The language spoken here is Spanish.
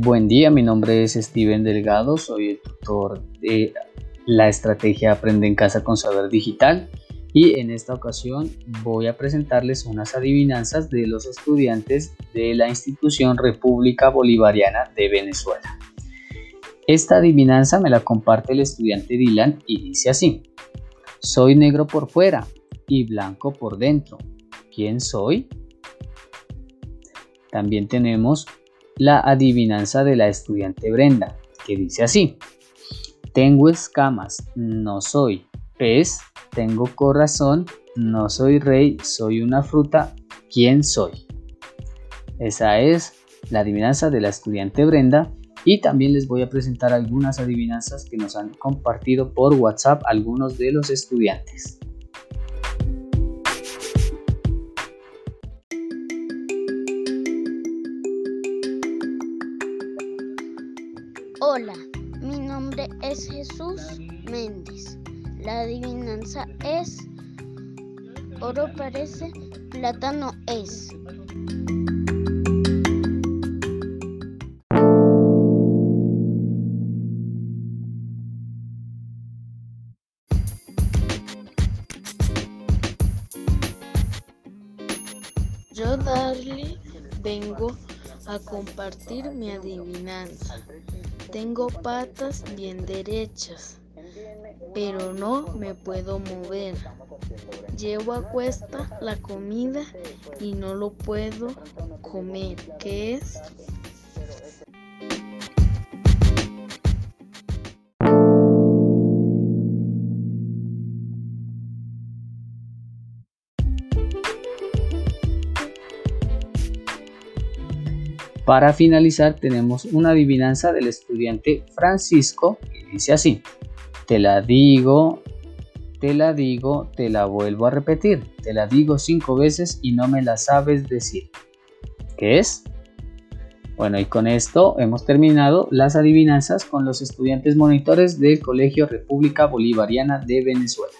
Buen día, mi nombre es Steven Delgado, soy el tutor de la estrategia Aprende en Casa con Saber Digital y en esta ocasión voy a presentarles unas adivinanzas de los estudiantes de la institución República Bolivariana de Venezuela. Esta adivinanza me la comparte el estudiante Dylan y dice así, soy negro por fuera y blanco por dentro. ¿Quién soy? También tenemos la adivinanza de la estudiante Brenda, que dice así. Tengo escamas, no soy pez, tengo corazón, no soy rey, soy una fruta, ¿quién soy? Esa es la adivinanza de la estudiante Brenda y también les voy a presentar algunas adivinanzas que nos han compartido por WhatsApp algunos de los estudiantes. Hola, mi nombre es Jesús Méndez. La adivinanza es oro parece, plátano es. Yo darle vengo a compartir mi adivinanza. Tengo patas bien derechas, pero no me puedo mover. Llevo a cuesta la comida y no lo puedo comer. ¿Qué es? Para finalizar tenemos una adivinanza del estudiante Francisco que dice así, te la digo, te la digo, te la vuelvo a repetir, te la digo cinco veces y no me la sabes decir. ¿Qué es? Bueno, y con esto hemos terminado las adivinanzas con los estudiantes monitores del Colegio República Bolivariana de Venezuela.